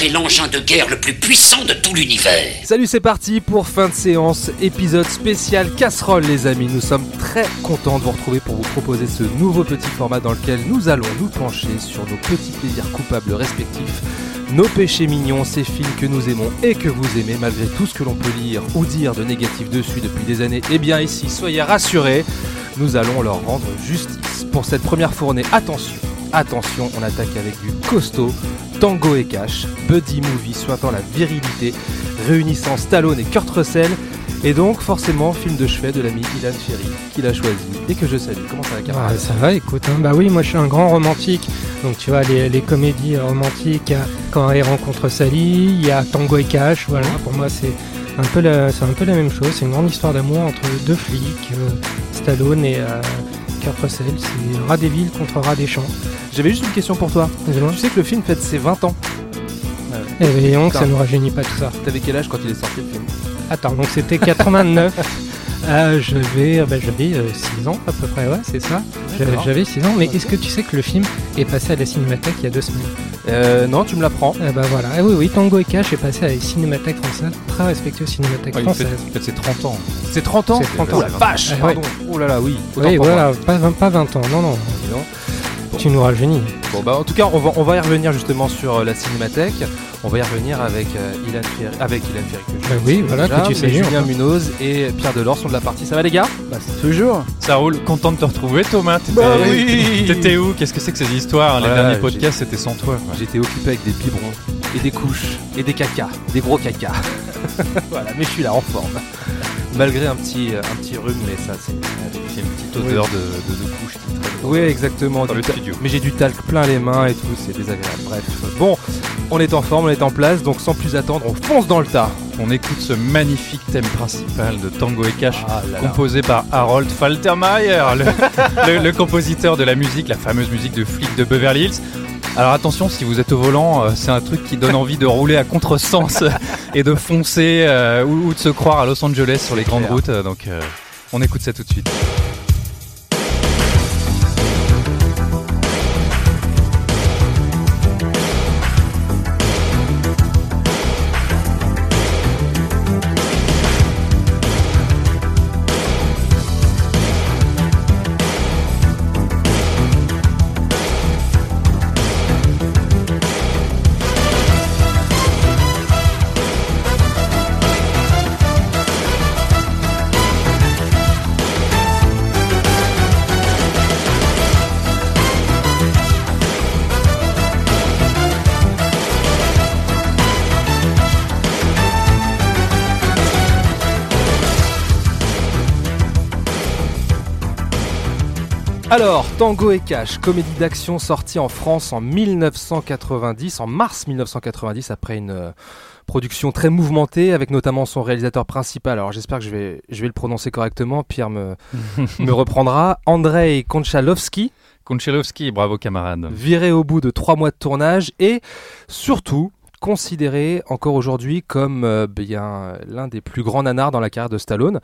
C'est l'engin de guerre le plus puissant de tout l'univers. Salut, c'est parti pour fin de séance, épisode spécial casserole les amis. Nous sommes très contents de vous retrouver pour vous proposer ce nouveau petit format dans lequel nous allons nous pencher sur nos petits plaisirs coupables respectifs, nos péchés mignons, ces films que nous aimons et que vous aimez malgré tout ce que l'on peut lire ou dire de négatif dessus depuis des années. Et bien ici, soyez rassurés, nous allons leur rendre justice. Pour cette première fournée, attention, attention, on attaque avec du costaud, Tango et Cash, Buddy Movie souhaitant la virilité, réunissant Stallone et Kurt Russell, et donc forcément film de chevet de l'ami Ilan Ferry, qu'il a choisi et que je salue. Comment ça va, Ah, camarade ça va, écoute, hein. bah oui, moi je suis un grand romantique. Donc tu vois, les, comédies romantiques, a quand Harry rencontre Sally, il y a Tango et Cash, voilà, pour moi c'est un, peu la, c'est un peu la même chose. C'est une grande histoire d'amour entre deux flics, euh, Stallone et euh, C'est Rat des villes contre Rat des champs. J'avais juste une question pour toi. Tu sais que le film fête ses 20 ans. Et voyons que ça nous rajeunit pas tout ça. T'avais quel âge quand il est sorti le film? Attends, donc c'était 89. Euh, je vais, bah, j'avais 6 ans à peu près, ouais, c'est ça. J'avais- D'accord. J'avais 6 ans, mais est-ce que tu sais que le film est passé à la Cinémathèque il y a deux semaines? Euh, Non, tu me l'apprends. Eh bah voilà, Ah oui, oui, Tango et Cash est passé à la Cinémathèque française, très respectueuse Cinémathèque Ouais, française. ses 30 ans. C'est 30 ans C'est 30 ans. Oh la vache Ah, ouais. Pardon. Oh là là, oui. Autant Oui, voilà, pas 20, pas 20 ans, non, non, Non. Tu nous rajeunis. Bon bah en tout cas on va, on va y revenir justement sur euh, la cinémathèque. On va y revenir avec euh, Ilan Ferry, avec Ilan Ferry que je Bah oui, voilà, déjà, que tu sais Julien enfin. Munoz et Pierre Delors sont de la partie. Ça va les gars? Toujours Ça roule, content de te retrouver Thomas. T'étais Bah oui. t'étais où? Qu'est-ce que c'est que ces histoires? Les Ouais, derniers podcasts c'était sans toi. J'étais occupé avec des biberons et des couches et des caca, des gros caca. voilà, mais je suis là en forme. Malgré un petit, euh, un petit rhume, mais ça c'est. Une petite odeur de, de, de couche. Oui, exactement. Dans le studio. Mais j'ai du talc plein les mains et tout, c'est désagréable. Bref. Bon, on est en forme, on est en place, donc sans plus attendre, on fonce dans le tas. On écoute ce magnifique thème principal de Tango et Cash. Ah là là. Composé par Harold Faltermeyer, le, le- le compositeur de la musique, la fameuse musique de flic de Beverly Hills. Alors attention, si vous êtes au volant, euh, c'est un truc qui donne envie de rouler à contresens et de foncer euh, ou, ou de se croire à Los Angeles sur les grandes routes. euh, Donc euh, on écoute ça tout de suite. Alors, Tango et Cash, comédie d'action sortie en France en 1990, en mars 1990, après une euh, production très mouvementée, avec notamment son réalisateur principal. Alors, j'espère que je vais, je vais le prononcer correctement. Pierre me, me reprendra. Andrei Konchalovsky, Konchelovski, bravo camarade. viré au bout de trois mois de tournage et surtout considéré encore aujourd'hui comme euh, bien l'un des plus grands nanars dans la carrière de Stallone.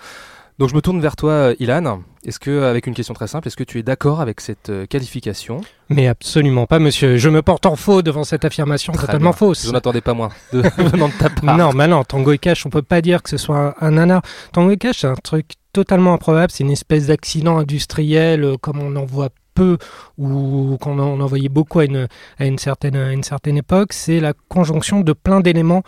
Donc je me tourne vers toi, euh, Ilan. Est-ce que, avec une question très simple, est-ce que tu es d'accord avec cette euh, qualification? Mais absolument pas, monsieur. Je me porte en faux devant cette affirmation Très totalement bien. fausse. Je n'attendais pas moins de venant de ta part. Non, mais non, Tango et Cash, on peut pas dire que ce soit un, un nanar. Tango et Cash, c'est un truc totalement improbable. C'est une espèce d'accident industriel, euh, comme on en voit peu ou qu'on en, on en voyait beaucoup à une, à une, certaine, à une certaine époque. C'est la conjonction de plein d'éléments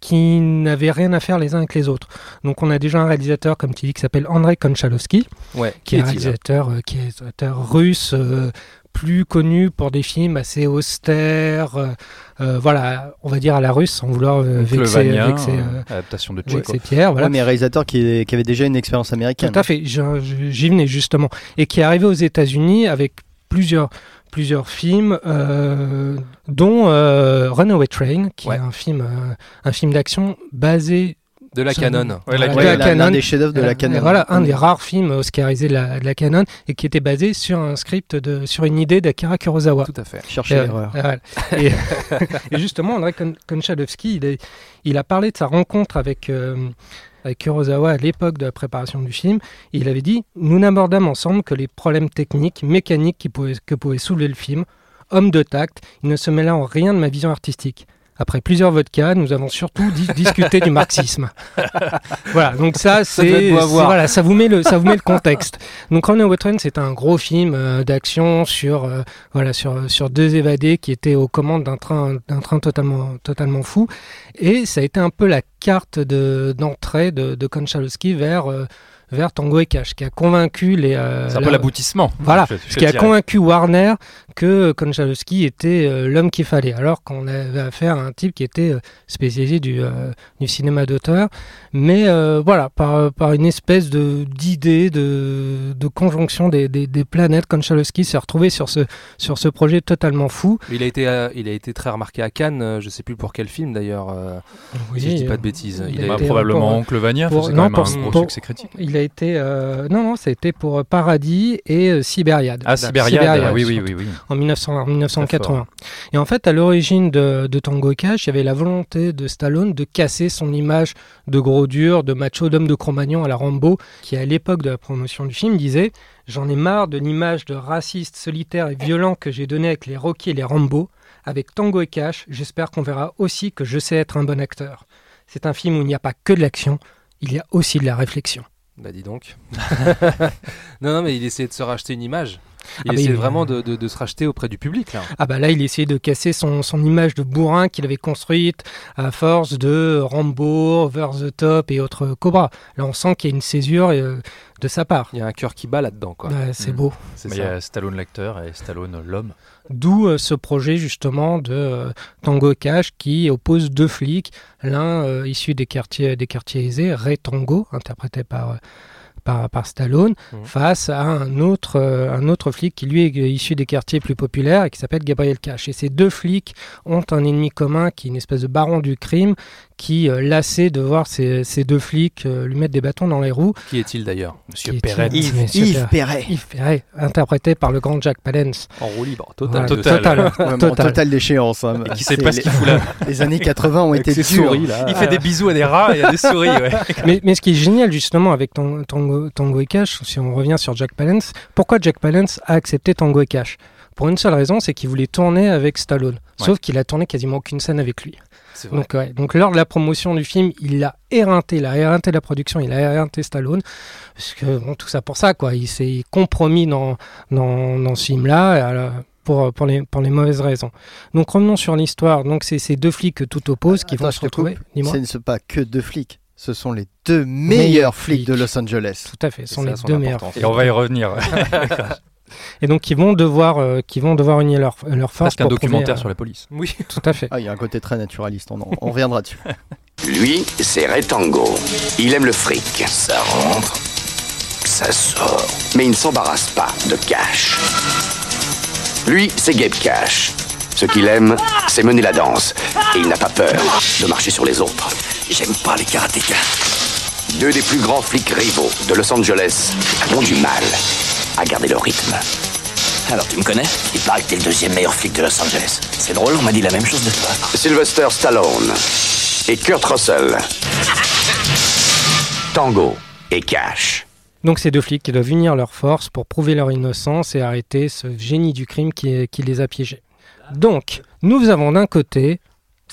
qui n'avaient rien à faire les uns avec les autres. Donc, on a déjà un réalisateur, comme tu dis, qui s'appelle Andrei Konchalovsky, Ouais, qui est réalisateur, euh, qui est un réalisateur russe. euh, plus connu pour des films assez austères, euh, euh, voilà, on va dire à la russe, sans vouloir euh, vexer, euh, adaptation de vexer Pierre. Voilà. Ouais, mais réalisateur qui, qui avait déjà une expérience américaine. Tout à fait, j'y venais justement. Et qui est arrivé aux États-Unis avec plusieurs, plusieurs films, euh, dont euh, Runaway Train, qui Ouais. est un film, euh, un film d'action basé De la Canon. Ouais, la Ouais, la Canon. des chefs-d'œuvre de la Euh, Canon. Voilà, un des rares films oscarisés de la, de la Canon et qui était basé sur un script, de, sur une idée d'Akira Kurosawa. Tout à fait. L'erreur. euh, voilà. et, et justement, André Kon- Konchalovsky, il, est- il a parlé de sa rencontre avec, euh, avec Kurosawa à l'époque de la préparation du film. Il avait dit Nous n'abordâmes ensemble que les problèmes techniques, mécaniques qui pouvaient- que pouvait soulever le film. Homme de tact, il ne se mêla en rien de ma vision artistique. Après plusieurs vodkas, nous avons surtout dis- discuté du marxisme. voilà, donc ça, c'est voilà, ça vous met le ça vous met le contexte. Donc Runaway Way Train, c'est un gros film euh, d'action sur euh, voilà sur sur deux évadés qui étaient aux commandes d'un train d'un train totalement totalement fou et ça a été un peu la carte de d'entrée de, de Konchalovsky vers euh, vers Tango et Cash qui a convaincu les euh, C'est un peu l'aboutissement. Voilà, Je- je ce qui a dirais. convaincu Warner que Konchalovsky était euh, l'homme qu'il fallait, alors qu'on avait affaire à un type qui était euh, spécialisé du, euh, du cinéma d'auteur. Mais euh, voilà, par, par une espèce de d'idée, de, de conjonction des, des, des planètes, Konchalovsky s'est retrouvé sur ce, sur ce projet totalement fou. Il a été, euh, il a été très remarqué à Cannes. je sais plus pour quel film d'ailleurs. euh, si je dis pas de bêtises. il Il a été probablement pour- Oncle Vania, pour- non, quand même pour- un gros pour- succès critique. Il a été... euh, non, non, ça a été pour Paradis et euh, Sibériade. Ah, Sibériade, Sibériade, oui, oui, oui, oui. En, 1900 en 1980. Et en fait, à l'origine de, de Tango et Cash, il y avait la volonté de Stallone de casser son image de gros dur, de macho, d'homme de Cro-Magnon à la Rambo, qui à l'époque de la promotion du film disait J'en ai marre de l'image de raciste, solitaire et violent que j'ai donné avec les Rocky et les Rambo. Avec Tango et Cash, j'espère qu'on verra aussi que je sais être un bon acteur. C'est un film où il n'y a pas que de l'action, il y a aussi de la réflexion. Bah dis donc. non, non, mais il essayait de se racheter une image. Il Ah, essayait il- vraiment de, de- de se racheter auprès du public là. Ah bah là, il essayait de casser son, son image de bourrin qu'il avait construite à force de Rambo, Over the Top et autres Cobra. Là, on sent qu'il y a une césure euh, de sa part. Il y a un cœur qui bat là-dedans quoi. Ouais, c'est Mm. beau. C'est Mais il y a Stallone l'acteur et Stallone l'homme. D'où euh, ce projet justement de euh, Tango Cash qui oppose deux flics, l'un euh, issu des quartiers, des quartiers aisés, Ray Tango, interprété par, euh, par, par Stallone, Mhm. face à un autre, euh, un autre flic qui lui est issu des quartiers plus populaires et qui s'appelle Gabriel Cash. Et ces deux flics ont un ennemi commun qui est une espèce de baron du crime qui, euh, lassé de voir ces, ces deux flics euh, lui mettre des bâtons dans les roues, Qui est-il d'ailleurs Monsieur Qui Perret. Yves. Monsieur Yves Perret. Perret. Yves Perret, interprété par le grand Jack Palance. En roue libre, Voilà, total. Total. total, totale déchéance. hein. Et qui sait pas ce qu'il fout là. Les années 80 ont Avec été ses dures. souris là. Il fait des bisous à des rats et à des souris, ouais. mais, mais ce qui est génial justement avec Tang- Tango, Tango et Cash, si on revient sur Jack Palance, pourquoi Jack Palance a accepté Tango et Cash? Pour une seule raison, c'est qu'il voulait tourner avec Stallone. Sauf qu'il a tourné quasiment aucune scène avec lui. Vrai. Donc, ouais, donc lors de la promotion du film, il a éreinté, il a éreinté la production, il a éreinté Stallone. Parce que bon, tout ça pour ça, quoi. Il s'est compromis dans, dans, dans ce film-là. alors, Pour, pour, les, pour les mauvaises raisons. Donc revenons sur l'histoire. Donc c'est ces deux flics que tout oppose qui Attends, vont se retrouver. Ce ne sont pas que deux flics. Ce sont les deux Meilleurs meilleurs flics de. Los Angeles. Tout à fait, ce sont les deux meilleurs. Et on va y revenir. Et donc ils vont devoir, euh, qui vont devoir unir leur, leur force Presque un prouver, documentaire euh, sur la police. Oui. Tout à fait. Ah, il y a un côté très naturaliste, on, en- on reviendra dessus. Lui, c'est Ray Tango. Il aime le fric. Ça rentre, ça sort. Mais il ne s'embarrasse pas de cash. Lui, c'est Gabe Cash. Ce qu'il aime, c'est mener la danse. Et il n'a pas peur de marcher sur les autres. J'aime pas les karatékas. Deux des plus grands flics rivaux de Los Angeles ont du mal à garder le rythme. Alors, tu me connais Il paraît que t'es le deuxième meilleur flic de Los Angeles. C'est drôle, on m'a dit la même chose de toi. Sylvester Stallone et Kurt Russell. Tango et Cash. Donc ces deux flics qui doivent unir leurs forces pour prouver leur innocence et arrêter ce génie du crime qui, qui les a piégés. Donc, nous avons d'un côté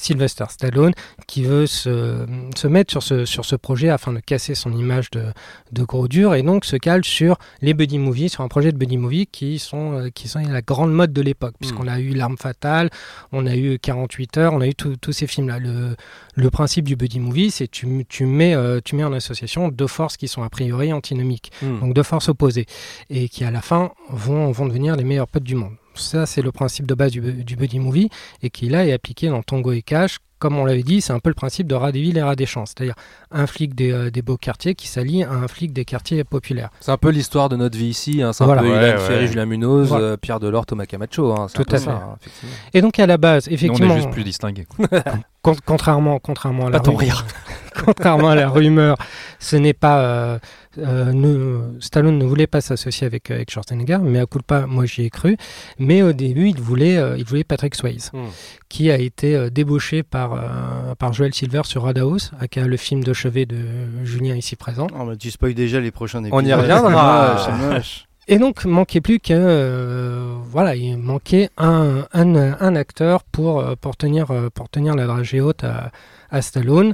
Sylvester Stallone qui veut se, se mettre sur ce, sur ce projet afin de casser son image de, de gros dur et donc se cale sur les buddy movies, sur un projet de buddy movie qui sont, euh, qui sont la grande mode de l'époque, puisqu'on a eu L'arme fatale, on a eu 48 heures, on a eu tous ces films-là. Le, le principe du buddy movie, c'est tu, tu, mets, euh, tu mets en association deux forces qui sont a priori antinomiques, Hmm. donc deux forces opposées, et qui à la fin vont, vont devenir les meilleurs potes du monde. Ça, c'est le principe de base du, du buddy movie, et qui là est appliqué dans Tango et Cash comme on l'avait dit, c'est un peu le principe de rat des villes et rat des champs. C'est-à-dire un flic des, euh, des beaux quartiers qui s'allie à un flic des quartiers populaires. C'est un peu l'histoire de notre vie ici. Hein. C'est Voilà. un peu Ouais, Hélène ouais. Ferry, Julien Munoz, Voilà. euh, Pierre Delors, Thomas Camacho. Hein. Tout à ça, fait. hein, effectivement. Et donc à la base, Nous, on effectivement, est juste plus distingués. con- contrairement, contrairement à la Pas ton rumeur- rire. contrairement à la rumeur, ce n'est pas euh, euh, ne- Stallone ne voulait pas s'associer avec avec Schwarzenegger, mais à coup de pas, moi j'y ai cru. Mais au début, il voulait euh, il voulait Patrick Swayze, Hmm. qui a été euh, débauché par euh, par Joel Silver sur Roadhouse, aka le film de chevet de Julien ici présent. Oh, bah, tu spoil déjà les prochains épisodes. On y reviendra. C'est moche, c'est moche. Et donc, manquait plus que euh, voilà, il manquait un, un, un acteur pour euh, pour tenir euh, pour tenir la dragée haute à, à Stallone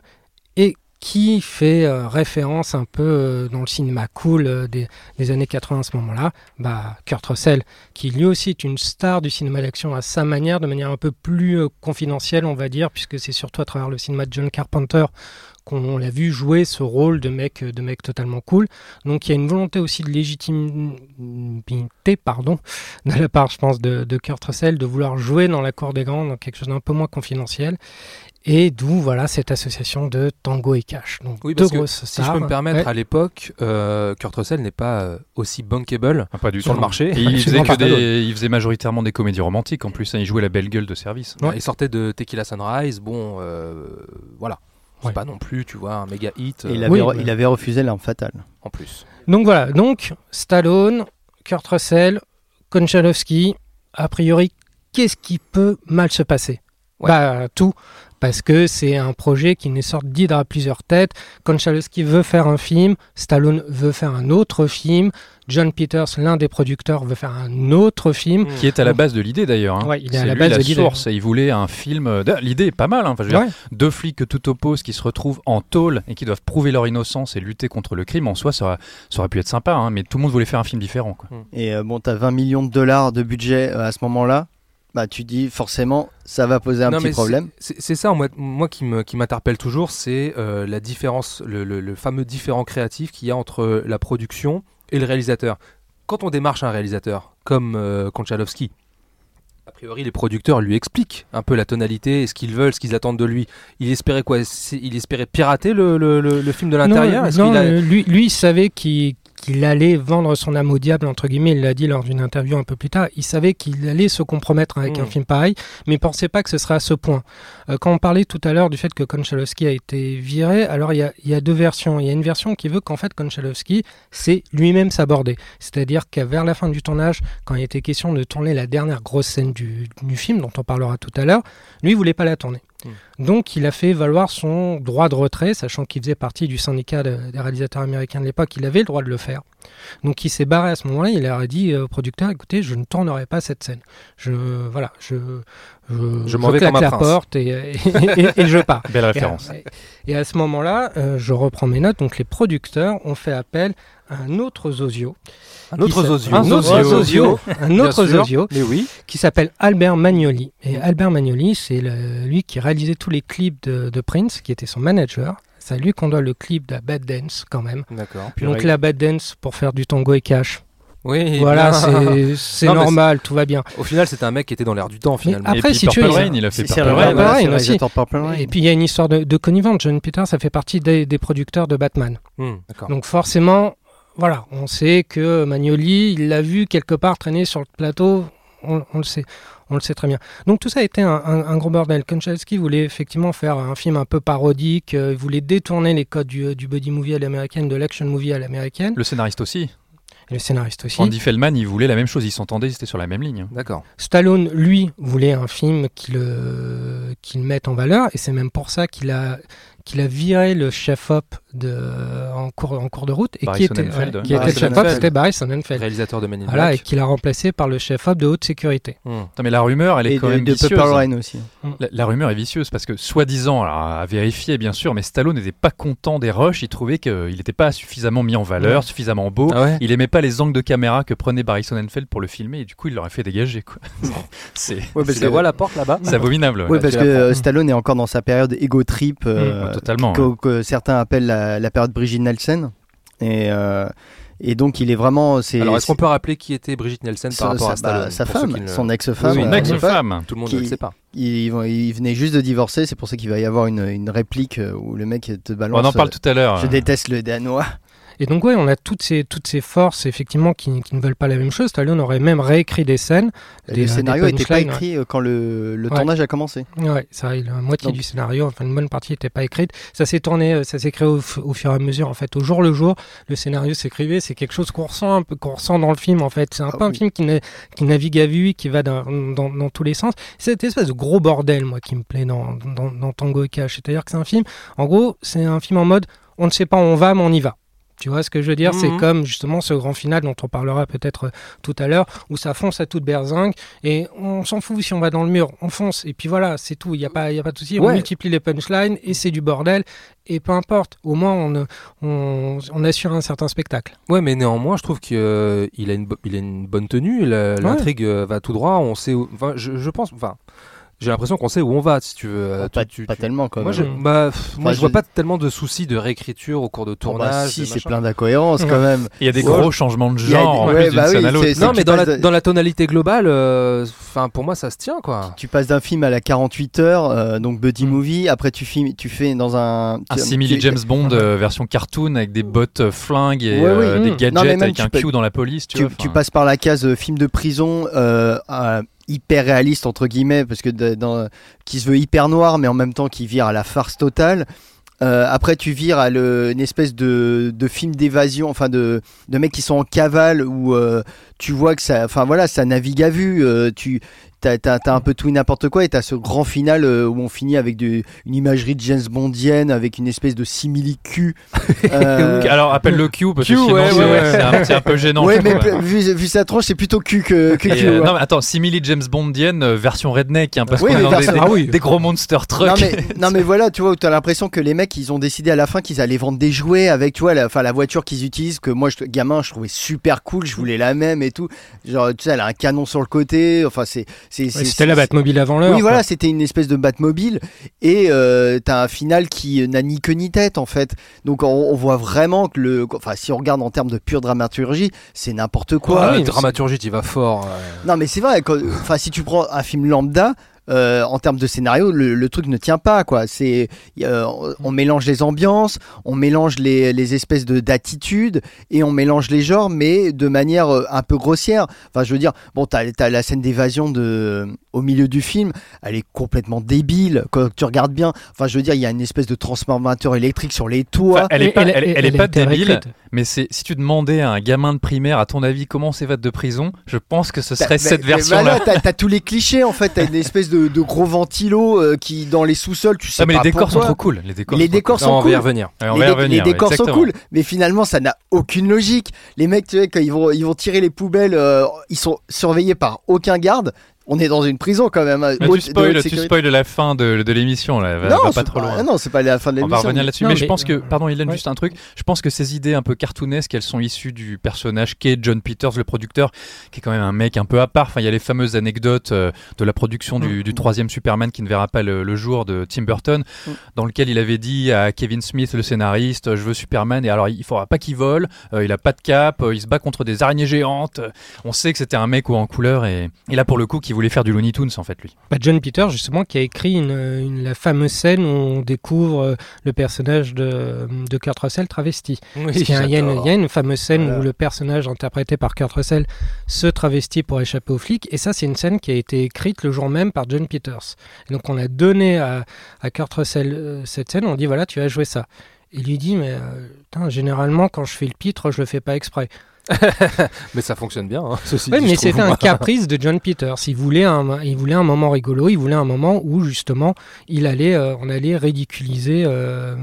qui fait euh, référence un peu euh, dans le cinéma cool euh, des, années 80 à ce moment-là, bah, Kurt Russell, qui lui aussi est une star du cinéma d'action à sa manière, de manière un peu plus confidentielle, on va dire, puisque c'est surtout à travers le cinéma de John Carpenter qu'on l'a vu jouer ce rôle de mec, de mec totalement cool. Donc il y a une volonté aussi de légitimité, pardon, de la part, je pense, de, de Kurt Russell, de vouloir jouer dans la cour des grands, dans quelque chose d'un peu moins confidentiel. Et d'où voilà cette association de Tango et Cash. Donc Oui, deux que grosses si je peux stars. me permettre, Ouais. à l'époque, euh, Kurt Russell n'est pas euh, aussi bankable Ah, pas du sur tout. le marché. Et il, faisait Absolument que pas. des- il faisait majoritairement des comédies romantiques en plus. hein. Il jouait la belle gueule de service. Ouais, Il sortait de Tequila Sunrise. Bon, euh, voilà. C'est Ouais. pas non plus, tu vois, un méga hit il, avait, Oui, il avait refusé l'arme fatale. en plus. Donc voilà, donc Stallone, Kurt Russell, Konchalovsky, a priori, qu'est-ce qui peut mal se passer? Ouais. Bah tout, parce que c'est un projet qui n'est sorti d'hydre à plusieurs têtes. Konchalovsky veut faire un film, Stallone veut faire un autre film, John Peters, l'un des producteurs, veut faire un autre film. Qui est à la base de l'idée d'ailleurs. hein. Ouais, il est à C'est la lui base la de l'idée. source. Et il voulait un film. euh, L'idée est pas mal. hein. Enfin, je veux dire, Ouais. deux flics que tout oppose qui se retrouvent en tôle et qui doivent prouver leur innocence et lutter contre le crime en soi, ça aurait, ça aurait pu être sympa. hein. Mais tout le monde voulait faire un film différent. Quoi. Et euh, bon, t'as 20 millions de dollars de budget euh, à ce moment-là. Bah, tu dis forcément, ça va poser un Non, petit problème. c'est- ça, moi, moi qui m'interpelle toujours, c'est euh, la différence, le, le- le fameux différent créatif qu'il y a entre la production et le réalisateur. Quand on démarche un réalisateur comme euh, Konchalovsky, a priori les producteurs lui expliquent un peu la tonalité, ce qu'ils veulent, ce qu'ils attendent de lui. Il espérait quoi? Il espérait pirater le, le- le- le film de l'intérieur? A- euh, lui, lui, il savait qu'il qu'il allait vendre son âme au diable, entre guillemets, il l'a dit lors d'une interview un peu plus tard, il savait qu'il allait se compromettre avec Mm. un film pareil, mais il pensait pas que ce serait à ce point. Euh, quand on parlait tout à l'heure du fait que Konchalovsky a été viré, alors il y a, il y a deux versions. Il y a une version qui veut qu'en fait Konchalovsky s'est lui-même s'aborder. C'est-à-dire qu'à vers la fin du tournage, quand il était question de tourner la dernière grosse scène du, du film, dont on parlera tout à l'heure, lui, il voulait pas la tourner. Donc il a fait valoir son droit de retrait, sachant qu'il faisait partie du syndicat de- des réalisateurs américains de l'époque, il avait le droit de le faire. Donc il s'est barré à ce moment-là, il leur a dit euh, au producteur, écoutez, je ne tournerai pas cette scène. Je voilà, je je, Je m'en vais claque comme un la prince. porte et, et, et- et je pars. Belle Et à, référence. et à ce moment-là, euh, je reprends mes notes. Donc les producteurs ont fait appel un autre Zozio. Un autre qui Zozio. Un autre Zozio. Un autre sûr. Zozio Mais oui. qui s'appelle Albert Magnoli. Et Albert Magnoli, c'est lui qui réalisait tous les clips de, de Prince, qui était son manager. C'est à lui qu'on doit le clip de la Bad Dance quand même. D'accord. Donc la Bad Dance pour faire du tango et cash. Oui. voilà, c'est mais normal, tout va bien. Au final, c'était un mec qui était dans l'air du temps finalement. après, et puis si tu Purple veux, Rain, il a fait Purple le Rain, aussi. réalisateur Purple Rain. Et puis il y a une histoire de, de connivence. John Peters, ça fait partie des, des producteurs de Batman. Hmm. Donc forcément, voilà, on sait que Magnoli, il l'a vu quelque part traîner sur le plateau, on, on le sait, on le sait très bien. Donc tout ça a été un, un- un gros bordel. Konchalovsky voulait effectivement faire un film un peu parodique, euh, il voulait détourner les codes du, du buddy movie à l'américaine, de l'action movie à l'américaine, Le scénariste aussi. et le scénariste aussi. Andy Feldman, il voulait la même chose. Ils s'entendaient, ils étaient sur la même ligne. D'accord. Stallone, lui, voulait un film qui le, qui le mette en valeur, et c'est même pour ça qu'il a, qu'il a viré le chef-op de, en, cours, en cours de route, et qui était, ouais, qui était le chef-op, c'était Barry Sonnenfeld. Réalisateur de Men in Voilà, et qu'il a remplacé par le chef-op de haute sécurité. Hmm. Putain, mais la rumeur, elle est Et quand de, même de vicieuse. Purple Rain aussi. La, la rumeur est vicieuse parce que, soi-disant, alors, à vérifier bien sûr, mais Stallone n'était pas content des rushs. Il trouvait qu'il n'était pas suffisamment mis en valeur, suffisamment beau. Ah ouais Il aimait pas les angles de caméra que prenait Barry Sonnenfeld pour le filmer et du coup il l'aurait fait dégager. quoi. C'est Ouais, parce Tu que, la vois la porte là-bas c'est abominable. ouais, parce que euh, Stallone est encore dans sa période ego trip. euh, Ouais, totalement. que, certains appellent la, la période Brigitte Nielsen. Et euh, Et donc il est vraiment. C'est, Alors, est-ce qu'on peut rappeler qui était Brigitte Nielsen par sa, rapport à sa- bah, sa ceux femme, ne- son ex-femme. Oui, euh, ex-femme. Tout le monde qui- ne le sait pas. il, il venait juste de divorcer, c'est pour ça qu'il va y avoir une, une réplique euh, où le mec te balance. On en parle tout à l'heure. Je déteste le danois. Et donc, ouais, on a toutes ces, toutes ces forces, effectivement, qui, qui ne veulent pas la même chose. Stallone aurait même réécrit des scènes. Des- le scénario n'était pas écrit euh, quand le, le Ouais. tournage a commencé. Ouais, ça, la moitié Donc- du scénario, enfin une bonne partie n'était pas écrite. Ça s'est tourné, euh, ça s'est créé au, fur et à mesure. En fait, au jour le jour, le scénario s'écrivait. C'est quelque chose qu'on ressent un peu, qu'on ressent dans le film. En fait, c'est un Ah peu un film qui, na- qui navigue à vue, qui va dans, dans, dans tous les sens. C'est cette espèce de gros bordel, moi, qui me plaît dans, dans, dans Tango et Cash. C'est-à-dire que c'est un film. En gros, c'est un film en mode, on ne sait pas où on va, mais on y va. Tu vois ce que je veux dire? C'est Mhm. comme justement ce grand final dont on parlera peut-être euh, tout à l'heure, où ça fonce à toute berzingue et on s'en fout si on va dans le mur, on fonce et puis voilà, c'est tout. Il n'y a pas, il a pas de souci. On multiplie les punchlines et c'est du bordel et peu importe. Au moins on, euh, on, on assure un certain spectacle. Ouais, mais néanmoins, je trouve qu'il a, une il a une bonne tenue. L'intrigue euh, va tout droit. On sait. Où, enfin, je, je pense. Enfin, j'ai l'impression qu'on sait où on va, si tu veux. Euh, pas tu- pas tu- tellement quand Moi, même. je, bah, pff, moi, je vois je- pas tellement de soucis de réécriture au cours de Oh, bah, tournage. si, c'est plein d'incohérences quand même. Il y a des Ouais. gros changements de genre en des- plus ouais, bah oui, à Non, mais dans la, passes de- dans la tonalité globale, euh, pour moi, ça se tient, quoi. Tu passes d'un film à la 48 heures, euh, donc buddy Mm. movie. Après, tu, filmes, tu fais dans un. Un tu- simili tu- James Bond euh, version cartoon avec des bottes flingues et Ouais, oui. des Mm. gadgets avec un Q dans la police. Tu, Tu, vois, passes par la case film de prison, euh, hyper réaliste entre guillemets, parce que dans, qui se veut hyper noir, mais en même temps qui vire à la farce totale. Euh, après, tu vires à une espèce de, de film d'évasion, enfin de, de mecs qui sont en cavale où euh, tu vois que ça, enfin voilà, ça navigue à vue. euh, tu t'as, t'as- t'as un peu tout et n'importe quoi et t'as ce grand final euh, où on finit avec de- une imagerie de James Bondienne avec une espèce de simili-cul. euh, Alors appelle le Q parce que Q, sinon ouais, c'est ouais, ouais. c'est un, c'est un peu gênant. ouais, mais vu, vu sa tronche, c'est plutôt cul que, que Q. euh, hein. non mais attends, simili James Bondienne euh, version redneck hein, parce Oui, qu'on est mais dans des, version- des- ah oui. des gros monster trucks. Non mais, non mais voilà, tu vois, où t'as l'impression que les mecs, ils ont décidé à la fin qu'ils allaient vendre des jouets avec, tu vois, la, enfin, la voiture qu'ils utilisent, que moi, je, gamin, je trouvais super cool, je voulais la même et tout. Genre, tu sais, elle a un canon sur le côté, enfin, c'est... c'est, Ouais, c'est- C'était la Batmobile avant l'heure. Oui, voilà, c'était une espèce de Batmobile et euh, t'as un final qui n'a ni queue ni tête en fait. Donc on, on voit vraiment que le, enfin si on regarde en termes de pure dramaturgie, c'est n'importe quoi. Ah, oui, la mais dramaturgie, tu vas fort. ouais. Non, mais c'est vrai. quand- Enfin, si tu prends un film lambda. Euh, en termes de scénario, le, le truc ne tient pas quoi. C'est, euh, on, mélange les ambiances, on mélange les, les espèces de d'attitudes et on mélange les genres, mais de manière euh, un peu grossière. Enfin, je veux dire, bon, t'as as la scène d'évasion de au milieu du film, elle est complètement débile quand tu regardes bien. Enfin, je veux dire, il y a une espèce de transformateur électrique sur les toits. Enfin, elle est pas, elle, elle est pas était débile. Mais c'est si tu demandais à un gamin de primaire, à ton avis, comment s'évade de prison, je pense que ce T'as- serait cette version-là. t'as tous les clichés en fait. T'as une espèce de, de gros ventilo euh, qui dans les sous-sols, tu sais Ah, mais pas les décors sont trop cool. Les décors, Les sont décors trop Non, sont on va y cool. revenir. cool. Ouais, on les, va y revenir, les ouais, décors sont cool, mais finalement ça n'a aucune logique. Les mecs, tu sais, quand ils vont, ils vont tirer les poubelles, euh, ils sont surveillés par aucun garde. On est dans une prison quand même. hein, Mais haute- tu spoil, tu spoil la fin de, de l'émission là. Va, non, va c'est pas trop loin. ah non, c'est pas la fin de On l'émission. va revenir là-dessus, mais, je pense que, pardon, Hélène, Ouais. juste un truc. Je pense que ces idées un peu cartoonesques, elles sont issues du personnage qu'est John Peters, le producteur, qui est quand même un mec un peu à part. Enfin, il y a les fameuses anecdotes euh, de la production du, du troisième Superman qui ne verra pas le, le jour de Tim Burton, Mm. dans lequel il avait dit à Kevin Smith, le scénariste, je veux Superman, et alors il faudra pas qu'il vole, euh, il a pas de cap, euh, il se bat contre des araignées géantes. On sait que c'était un mec haut en couleur, et, et là pour le coup, qui voulait faire du Looney Tunes en fait, lui. Bah, John Peters, justement, qui a écrit une, une- la fameuse scène où on découvre euh, le personnage de, de Kurt Russell travesti. Y, a- il y a une- il y a une fameuse scène Voilà. où le personnage interprété par Kurt Russell se travestit pour échapper aux flics. Et ça, c'est une scène qui a été écrite le jour même par John Peters. Et donc, on a donné à, à Kurt Russell euh, cette scène. On dit voilà, tu vas jouer ça. Il lui dit mais euh, généralement, quand je fais le pitre, je le fais pas exprès. Mais ça fonctionne bien, hein, ceci Oui, dit, mais c'était un caprice de John Peters. Il voulait un, il voulait un moment rigolo. Il voulait un moment où justement, il allait, euh, on allait ridiculiser euh,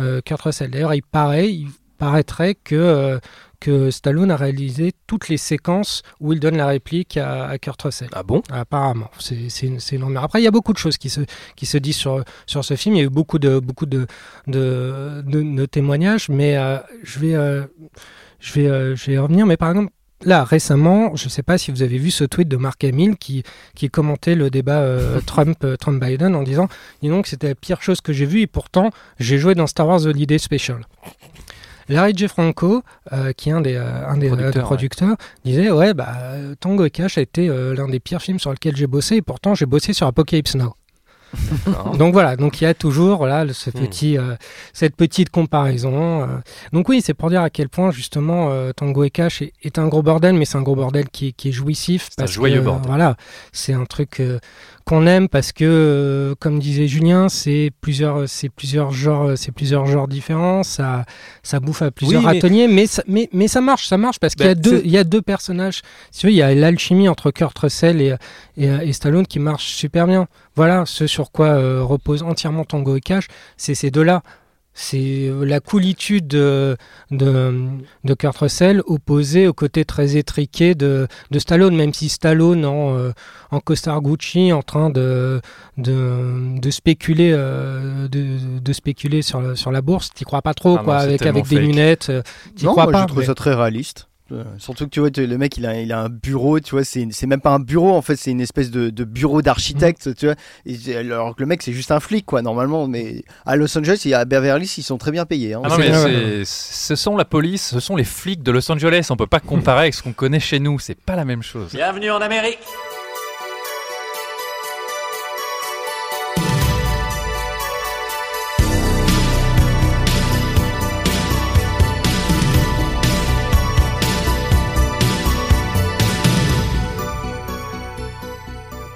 euh, Kurt Russell. D'ailleurs, il paraît, il paraîtrait que euh, que Stallone a réalisé toutes les séquences où il donne la réplique à, à Kurt Russell. Ah bon? Apparemment, c'est une-. Après, il y a beaucoup de choses qui se, qui se disent sur, sur ce film. Il y a eu beaucoup de, beaucoup de, de, de- de témoignages, mais euh, je, vais, euh, je, vais, euh, je vais y revenir. Mais par exemple, là, récemment, je ne sais pas si vous avez vu ce tweet de Mark Hamill qui, qui commentait le débat euh, Trump, euh, Trump-Biden en disant Dis donc, c'était la pire chose que j'ai vue et pourtant, j'ai joué dans Star Wars Holiday Special. Larry J. Franco, euh, qui est un des, euh, un des, Producteur, des producteurs, disait Ouais, bah, Tango et Cash a été l'un des pires films sur lesquels j'ai bossé, et pourtant j'ai bossé sur Apocalypse Now. Donc voilà, donc il y a toujours le- ce Hmm. petit, euh, cette petite comparaison. euh. Donc oui, c'est pour dire à quel point justement euh, Tango et Cash est, est un gros bordel, mais c'est un gros bordel qui, est- qui est jouissif. C'est un joyeux que, bordel. Voilà, c'est un truc qu'on aime parce que, euh, comme disait Julien, c'est plusieurs, c'est plusieurs genres, c'est plusieurs genres différents. Ça, ça bouffe à plusieurs Oui, mais- mais ça, mais, mais ça marche, ça marche parce qu'il y a Ben, deux, il y a deux personnages. Si tu veux, il y a l'alchimie entre Kurt Russell et, et, et Stallone qui marche super bien. Voilà, ce sur quoi euh, repose entièrement Tango et Cash, c'est ces deux-là. C'est euh, la coolitude de, de, de Kurt Russell opposée au côté très étriqué de, de Stallone, même si Stallone en, euh, en costard Gucci en train de, de, de spéculer, euh, de, de spéculer sur, la- sur la bourse, t'y crois pas trop, Ah quoi, avec, avec des lunettes, euh, Non, crois moi pas. je trouve mais- ça très réaliste. Euh, surtout que tu vois, le mec il a, il a un bureau, tu vois, c'est c'est même pas un bureau en fait, c'est une espèce de, de bureau d'architecte, Mm. tu vois. Et, alors que le mec c'est juste un flic quoi, normalement. Mais à Los Angeles et à Beverly Hills, ils sont très bien payés. hein. Ah non, mais c'est- ce sont la police, ce sont les flics de Los Angeles. On peut pas comparer avec ce qu'on connaît chez nous. C'est pas la même chose. Bienvenue en Amérique.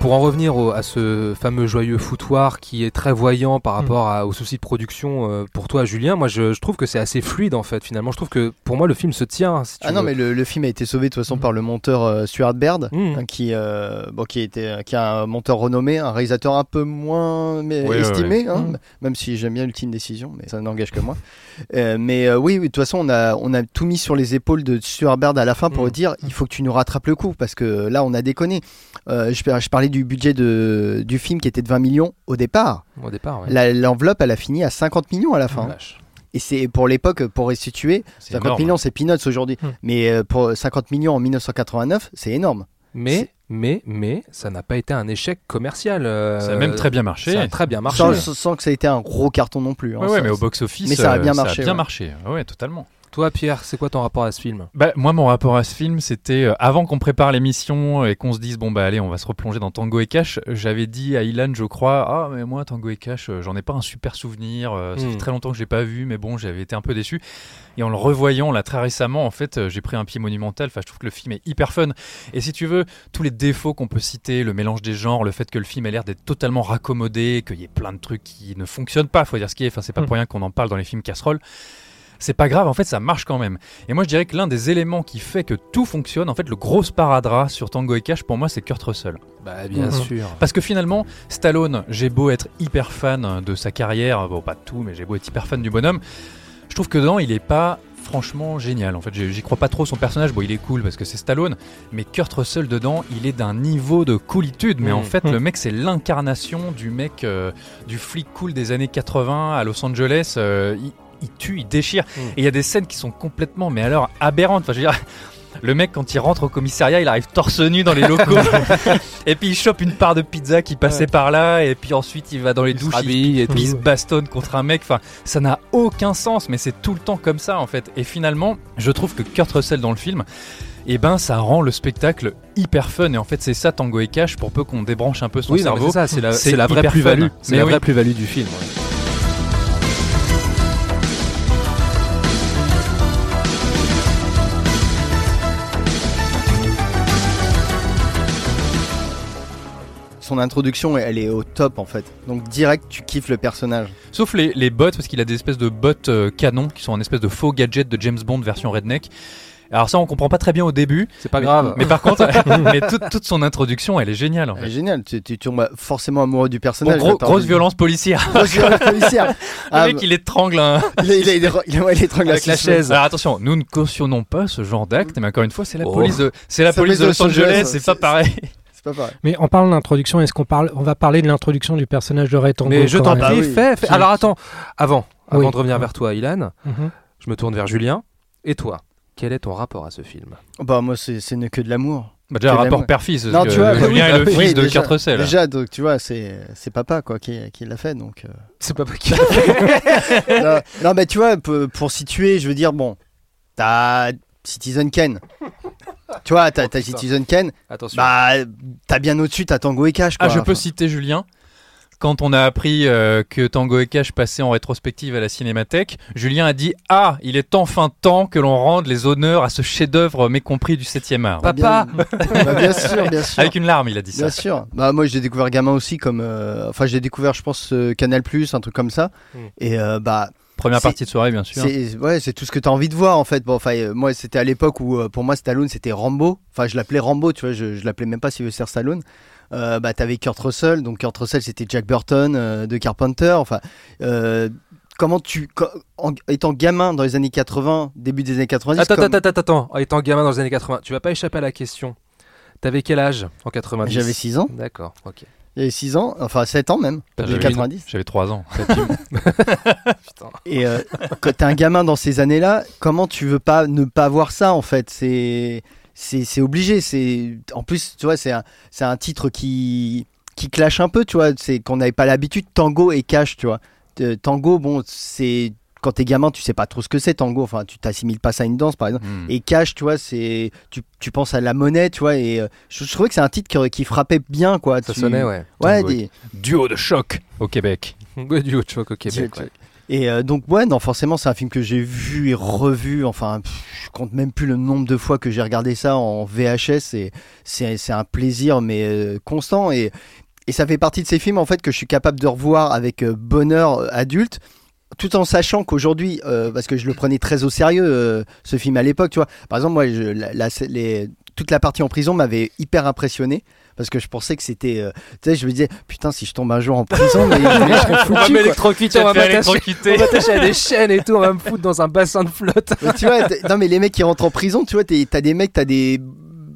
Pour en revenir au- à ce fameux joyeux foutoir qui est très voyant par rapport à- aux soucis de production euh, pour toi, Julien, moi je, je trouve que c'est assez fluide en fait. Finalement, je trouve que pour moi le film se tient. si tu Ah non, veux. mais le, le film a été sauvé de toute façon par le monteur euh, Stuart Baird, Mhm. hein, qui, euh, bon, qui, était, qui est un monteur renommé, un réalisateur un peu moins mais estimé, hein, même si j'aime bien Ultime Décision, mais ça n'engage que moi. Euh, mais euh, oui, oui, de toute façon, on a, on a tout mis sur les épaules de Stuart Baird à la fin pour dire il faut que tu nous rattrapes le coup, parce que là, on a déconné. Euh, je, je parlais du budget de, du film qui était de 20 millions au départ. au départ. Ouais. L'enveloppe, elle a fini à 50 millions à la fin. Oh. Et c'est pour l'époque, pour restituer, C'est 50 énorme. millions, c'est peanuts aujourd'hui. Hmm. Mais euh, pour 50 millions en 1989, c'est énorme. Mais mais mais ça n'a pas été un échec commercial. euh, Ça a même très bien marché. Ça a très bien marché. Sans, sans que ça ait été un gros carton non plus. hein. Ouais, ouais, Ça- mais au box-office, mais ça a euh, bien marché, ouais. marché. Ouais, totalement. Toi, Pierre, c'est quoi ton rapport à ce film? Bah, moi, mon rapport à ce film, c'était euh, avant qu'on prépare l'émission et qu'on se dise bon bah allez, on va se replonger dans Tango et Cash. J'avais dit à Ilan, je crois, ah mais moi Tango et Cash, euh, j'en ai pas un super souvenir. euh, ça Hmm. fait très longtemps que je l'ai pas vu, mais bon, j'avais été un peu déçu. Et en le revoyant là très récemment, en fait, euh, j'ai pris un pied monumental. Enfin, je trouve que le film est hyper fun. Et si tu veux, tous les défauts qu'on peut citer, le mélange des genres, le fait que le film ait l'air d'être totalement raccommodé, qu'il y ait plein de trucs qui ne fonctionnent pas, faut dire ce qui est. Enfin, c'est pas Hmm. pour rien qu'on en parle dans les films casseroles. C'est pas grave, en fait, ça marche quand même. Et moi, je dirais que l'un des éléments qui fait que tout fonctionne, en fait, le gros sparadrap sur Tango et Cash, pour moi, c'est Kurt Russell. Bah bien Mhm. sûr. Parce que finalement, Stallone, j'ai beau être hyper fan de sa carrière, bon, pas de tout, mais j'ai beau être hyper fan du bonhomme, je trouve que dedans, il est pas franchement génial. En fait, j'y crois pas trop son personnage. Bon, il est cool parce que c'est Stallone, mais Kurt Russell dedans, il est d'un niveau de coolitude. Mais Mm. en fait, Mm. le mec, c'est l'incarnation du mec, euh, du flic cool des années 80 à Los Angeles. euh, il, il tue, il déchire. Mm. Et il y a des scènes qui sont complètement, mais alors aberrantes. Enfin, je veux dire. Le mec, quand il rentre au commissariat, il arrive torse nu dans les locaux. et puis il chope une part de pizza qui passait par là. Et puis ensuite, il va dans les Il douches. il- et puis il se bastonne contre un mec. Enfin, ça n'a aucun sens, mais c'est tout le temps comme ça en fait. Et finalement, je trouve que Kurt Russell dans le film, eh ben, ça rend le spectacle hyper fun. Et en fait, c'est ça Tango et Cash pour peu qu'on débranche un peu son Oui, cerveau. c'est ça, c'est la, vraie plus-value. C'est la oui. vraie plus-value du film. ouais. Son introduction, elle est au top en fait. Donc direct, tu kiffes le personnage. Sauf les, les bots, parce qu'il a des espèces de bots euh, canons qui sont un espèce de faux gadget de James Bond version redneck. Alors ça, on comprend pas très bien au début. C'est pas Mais- grave. Mais par contre, mais toute, toute son introduction, elle est géniale. En Elle est géniale. Tu, tu tombes forcément amoureux du Bon, personnage. gros- grosse violence policière. Grosse violence policière. Le Ah, mec, bah, il étrangle un. il a- il il étrangle Avec la chaise. Alors attention, nous ne cautionnons pas ce genre d'acte, mais encore une fois, c'est la Oh. police de, c'est la Ça police de Los Angeles, c'est- pas pareil. C'est pas pareil. Mais on parle d'introduction, est-ce qu'on parle, on va parler de l'introduction du personnage de Ray Tango Mais je t'en. Ah prie, oui. fais, Alors attends, avant, avant Oui. de revenir vers toi, Ilan, Mhm. je me tourne vers Julien. Et toi, quel est ton rapport à ce film? Bah moi, c'est que de l'amour. Bah, déjà, Que rapport père-fils. Non, que tu vois, Julien oui, est le oui, fils de déjà, Cartrecel. Déjà, donc tu vois, c'est c'est papa quoi qui, qui l'a fait donc. euh. C'est pas qui non, non, mais tu vois, pour, pour situer, je veux dire, bon, t'as Citizen Ken. Tu vois, t'as t'as Citizen Ken. Attention. Bah, t'as bien au-dessus, t'as Tango et Cash. Ah, quoi. je peux citer Julien. Quand on a appris euh, que Tango et Cash passaient en rétrospective à la Cinémathèque, Julien a dit Ah, il est enfin temps que l'on rende les honneurs à ce chef-d'œuvre mécompris du 7e art. Papa bien, bah, bien sûr, bien sûr. Avec une larme, il a dit ça. Bien sûr. Bah moi j'ai découvert gamin aussi comme euh, enfin j'ai découvert je pense euh, Canal un truc comme ça Mm. et euh, bah Première partie de soirée, bien sûr. c'est ouais, c'est tout ce que tu as envie de voir en fait. Bon enfin euh, moi c'était à l'époque où euh, pour moi Stallone c'était Rambo. Enfin je l'appelais Rambo, tu vois, je, je l'appelais même pas Sylvester Stallone. Euh, bah t'avais Kurt Russell, donc Kurt Russell c'était Jack Burton euh, de Carpenter. Enfin euh, comment tu en étant gamin dans les années 80, début des années 90 Attends, comme- attends, attends, attends. En étant gamin dans les années 80, tu vas pas échapper à la question. T'avais quel âge en 90 J'avais 6 ans, D'accord, ok. J'avais 6 ans, enfin 7 ans même, j'avais- 90. J'avais 3 ans. Et euh, quand t'es un gamin dans ces années-là, comment tu veux pas ne pas voir ça en fait? C'est c'est c'est obligé. C'est en plus, tu vois, c'est un c'est un titre qui qui clash un peu, tu vois. C'est qu'on n'avait pas l'habitude. Tango et cash, tu vois. Euh, tango, bon, c'est quand t'es gamin, tu sais pas trop ce que c'est tango. Enfin, tu t'assimiles pas ça à une danse, par exemple. Hmm. Et cash, tu vois, c'est tu, tu penses à la monnaie, tu vois. Et euh, je, je trouvais que c'est un titre qui, qui frappait bien, quoi. Ça Tu- sonnait, ouais. Ouais, des- Duo de choc au Québec. Ouais, du haut de choc au Québec. Ouais. Et euh, donc ouais, non, forcément, c'est un film que j'ai vu et revu. Enfin, pff, je compte même plus le nombre de fois que j'ai regardé ça en VHS. Et c'est c'est un plaisir, mais euh, constant. Et et ça fait partie de ces films en fait que je suis capable de revoir avec bonheur adulte. Tout en sachant qu'aujourd'hui, euh, parce que je le prenais très au sérieux, euh, ce film à l'époque, tu vois. Par exemple, moi, je, la- la- les, toute la partie en prison m'avait hyper impressionné parce que je pensais que c'était, euh, tu sais, je me disais, putain, si je tombe un jour en prison, mais je, je serais On va foutu, m'électrocuter, on va m'attacher à des chaînes et tout, on va me foutre dans un bassin de flotte. Mais tu vois, non mais les mecs qui rentrent en prison, tu vois, t'as des mecs, t'as des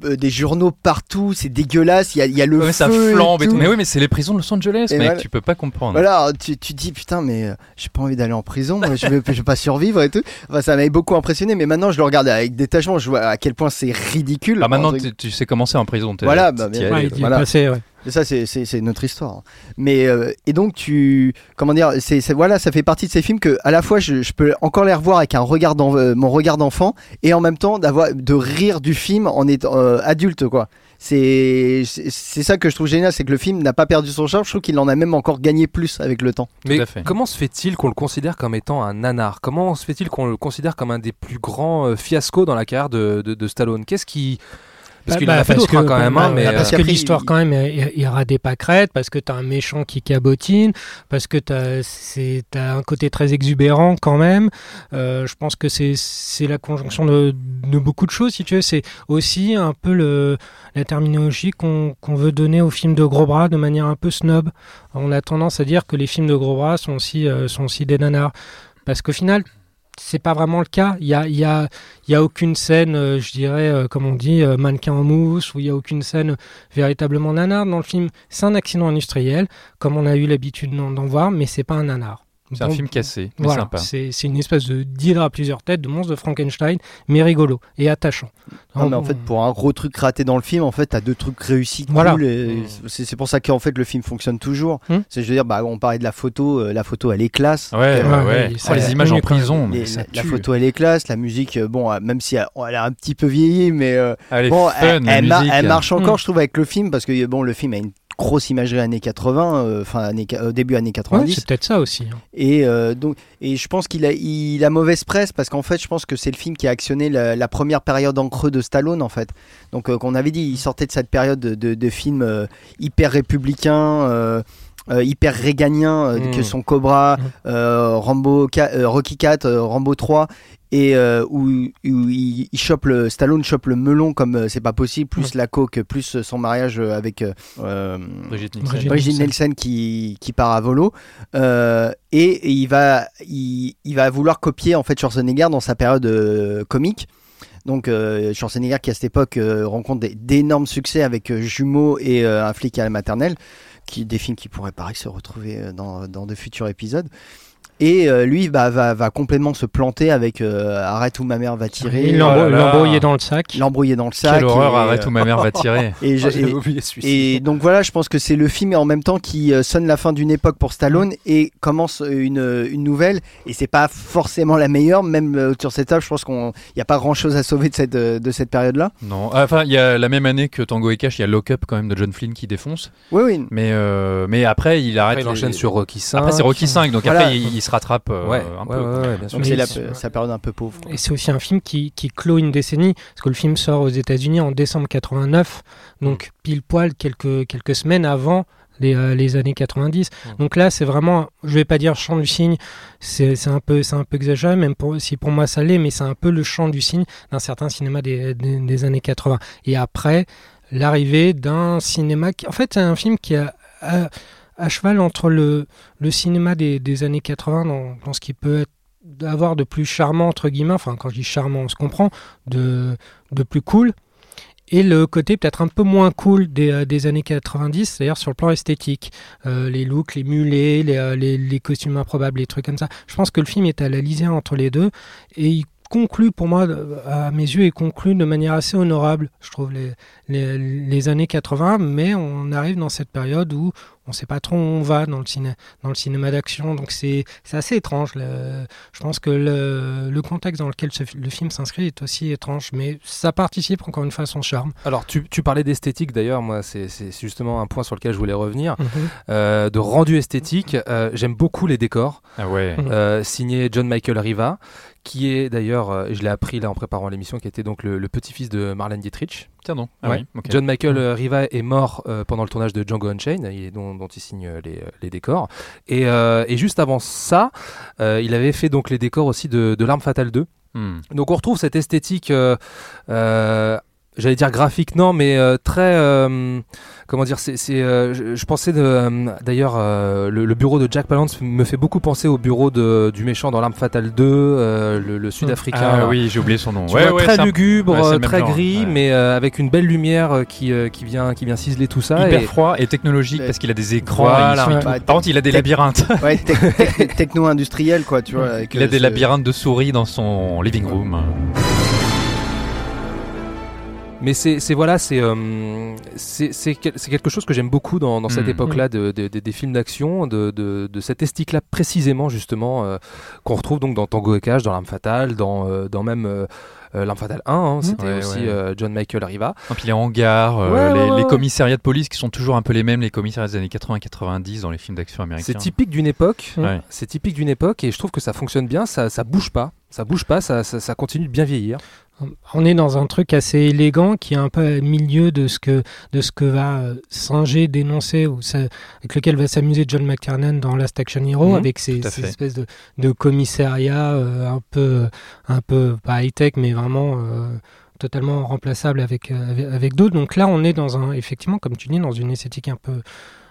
des journaux partout, c'est dégueulasse, il y a, y a le Ouais, feu ça flambe et tout. tout. Mais oui, mais c'est les prisons de Los Angeles, Et mec. voilà. Tu peux pas comprendre. Voilà, alors, tu, tu dis putain mais euh, j'ai pas envie d'aller en prison, moi, je vais je vais pas survivre et tout. Enfin, ça m'avait beaucoup impressionné, mais maintenant je le regarde avec détachement, je vois à quel point c'est ridicule. Ah, maintenant, tu, tu sais comment c'est en prison. Voilà, bah, bien Ouais, voilà. passé, ouais. Ça c'est notre histoire. Mais euh, et donc tu comment dire, c'est voilà, ça fait partie de ces films que à la fois je, je peux encore les revoir avec un regard euh, mon regard d'enfant et en même temps d'avoir de rire du film en étant euh, adulte quoi. C'est c'est ça que je trouve génial, c'est que le film n'a pas perdu son charme. Je trouve qu'il en a même encore gagné plus avec le temps. Mais comment se fait-il qu'on le considère comme étant un nanar? Comment se fait-il qu'on le considère comme un des plus grands euh, fiascos dans la carrière de, de- de Stallone? Qu'est-ce qui. Parce Bah, qu'il bah, en a fait parce d'autres hein, que- quand même, bah, mais. euh, parce que qu'après, l'histoire il- quand même il, il ira des pâquerettes parce que t'as un méchant qui cabotine parce que t'as t'as un côté très exubérant quand même. Euh, je pense que c'est la conjonction de, de beaucoup de choses si tu veux. C'est aussi un peu le la terminologie qu'on qu'on veut donner aux films de gros bras de manière un peu snob. On a tendance à dire que les films de gros bras sont aussi euh, sont aussi des nanars. Parce qu'au final c'est pas vraiment le cas. Il y a, aucune scène, euh, je dirais, euh, comme on dit, euh, mannequin en mousse, où il y a aucune scène véritablement nanar dans le film. C'est un accident industriel, comme on a eu l'habitude d'en d'en voir, mais c'est pas un nanar. C'est un film cassé, mais Voilà, sympa. c'est c'est une espèce de d'hydre à plusieurs têtes, de monstre de Frankenstein, mais rigolo et attachant. Non, mais en fait, pour un gros truc raté dans le film, en fait, t'as deux trucs réussis. Voilà. cool, et Mm. c'est c'est pour ça qu'en fait le film fonctionne toujours. Mm. C'est je veux dire, bah, on parlait de la photo, euh, la photo elle est classe. Ouais, Euh, ouais, ouais, Oh, ça- les images en même- prison, les- mais ça la, photo elle est classe, la musique, euh, bon, même si elle, elle a un petit peu vieilli, mais euh, Elle est bon, fun, elle, musique. elle marche encore, Mm. je trouve, avec le film parce que bon, le film a une grosse imagerie années 80, euh, enfin années, euh, début années Ouais, 90. c'est peut-être ça aussi. hein. Et euh, donc, et je pense qu'il a, il a mauvaise presse parce qu'en fait, je pense que c'est le film qui a actionné la, la première période en creux de Stallone en fait. Donc, qu'on avait dit, il sortait de cette période de, de, de films hyper républicains. euh, hyper réganien euh, que sont Cobra, Mm. euh, Rambo, Rocky 4, euh, Rambo 3 et euh, où, où il, il chope le Stallone chope le melon comme euh, c'est pas possible plus la coke plus son mariage euh, avec euh, euh, Brigitte Nielsen. Brigitte Brigitte Nielsen. Nielsen qui, qui part à volo euh, et, et il va il, il va vouloir copier en fait Schwarzenegger dans sa période euh, comique donc euh, Schwarzenegger qui à cette époque euh, rencontre d'énormes succès avec euh, Jumeaux et euh, un flic à la maternelle qui des films qui pourraient pareil se retrouver euh, dans, dans de futurs épisodes Et euh, lui bah, va, va complètement se planter avec euh, Arrête où ma mère va tirer. Il Oh l'embrouiller dans le sac. L'embrouiller dans le sac. Quelle horreur, et, arrête euh, où ma mère va tirer. et, je- Oh, et- oublié celui-ci. et donc voilà, je pense que c'est le film en même temps qui euh, sonne la fin d'une époque pour Stallone et commence euh, une, une nouvelle. Et c'est pas forcément la meilleure, même euh, sur cette table, je pense qu'il n'y a pas grand chose à sauver de cette, euh, de cette période-là. Non, Ah, enfin, il y a la même année que Tango et Cash, il y a Lock Up quand même de John Flynn qui défonce. Oui, oui. Mais, euh, mais après, il arrête. Après, il les- enchaîne sur Rocky 5. Après, c'est Rocky 5, donc Voilà. après, il, il se rattrape euh, Ouais, un ouais, peu. ouais, ouais, bien sûr. Donc Mais c'est la- sa période un peu pauvre. Et c'est aussi un film qui, qui clôt une décennie, parce que le film sort aux États-Unis en décembre 89, donc pile poil quelques, quelques semaines avant les, euh, les années 90. Donc là, c'est vraiment, je vais pas dire chant du cygne, c'est c'est un, peu- c'est un peu exagéré, même pour, si pour moi ça l'est, mais c'est un peu le chant du cygne d'un certain cinéma des, des, des années 80. Et après, l'arrivée d'un cinéma qui, en fait, c'est un film qui a. à cheval entre le, cinéma des, années 80 dans, ce qui peut être d'avoir de plus charmant entre guillemets, enfin quand je dis charmant on se comprend, de, plus cool, et le côté peut-être un peu moins cool des, euh, années 90, c'est-à-dire sur le plan esthétique, Euh, les looks, les mulets, les, euh, les, costumes improbables, les trucs comme ça. Je pense que le film est à la lisière entre les deux, et il conclut pour moi, à mes yeux, il conclut de manière assez honorable, je trouve, les, les années 80, mais on arrive dans cette période où on ne sait pas trop où on va dans le, ciné, dans le cinéma d'action, donc c'est c'est assez étrange. le- je pense que le, le contexte dans lequel ce- le film s'inscrit est aussi étrange, mais ça participe encore une fois à son charme. Alors, tu, tu parlais d'esthétique d'ailleurs, moi, c'est c'est justement un point sur lequel je voulais revenir. Euh, de rendu esthétique, euh, j'aime beaucoup les décors, Ah ouais. Mhm. euh, signé John Michael Riva, qui est d'ailleurs, euh, je l'ai appris là en préparant l'émission, qui était donc le, le petit-fils de Marlène Dietrich. Tiens. Ah Ouais. oui, ok. John Michael euh, Riva est mort euh, pendant le tournage de Django Unchained, dont, dont il signe euh, les, les décors. Et, euh, et juste avant ça, il avait fait donc les décors aussi de, de L'Arme Fatale 2. Hmm. Donc on retrouve cette esthétique, euh, euh, j'allais dire graphique, non, mais euh, très, euh, comment dire, c'est, c'est, euh, je, je pensais de, euh, d'ailleurs, euh, le, le bureau de Jack Palance me fait beaucoup penser au bureau de, du méchant dans L'Arme Fatale 2, euh, le, le Sud-Africain. Ah oui, j'ai oublié son nom. Ouais, vois, ouais, très lugubre, ouais, très genre, gris, ouais. mais euh, avec une belle lumière qui, euh, qui vient, qui vient ciseler tout ça. hyper et- froid et technologique parce qu'il a des écrans. Voilà. et. Bah, Par contre, il a des labyrinthes. Ouais, tec- tec- techno-industriel, quoi, tu vois. avec, Il a des labyrinthes de souris dans son living room. Mais c'est voilà, c'est euh, c'est c'est quel- c'est quelque chose que j'aime beaucoup dans, dans cette Mm. époque-là de, de- de- des films d'action, de, de, cette esthétique-là précisément justement euh, qu'on retrouve donc dans Tango et Cash, dans L'Arme Fatale, dans, euh, dans même L'Arme Fatale 1, hein, c'était Ouais, aussi ouais. John Michael Riva. Et puis les hangars, Ouais, les, commissariats de police qui sont toujours un peu les mêmes, les commissariats des années 80-90 dans les films d'action américains. C'est typique d'une époque, c'est typique d'une époque et je trouve que ça fonctionne bien, ça, ça bouge pas, ça bouge pas, ça, ça, ça continue de bien vieillir. On est dans un truc assez élégant qui est un peu au milieu de ce que, de ce que va euh, singer, dénoncer, ou ça- avec lequel va s'amuser John McTiernan dans Last Action Hero, Mhm, avec ces, espèces de, de commissariats euh, un peu, un peu pas high-tech, mais vraiment euh, totalement remplaçables avec, euh, avec, avec d'autres. Donc là, on est dans un, effectivement, comme tu dis, dans une esthétique un peu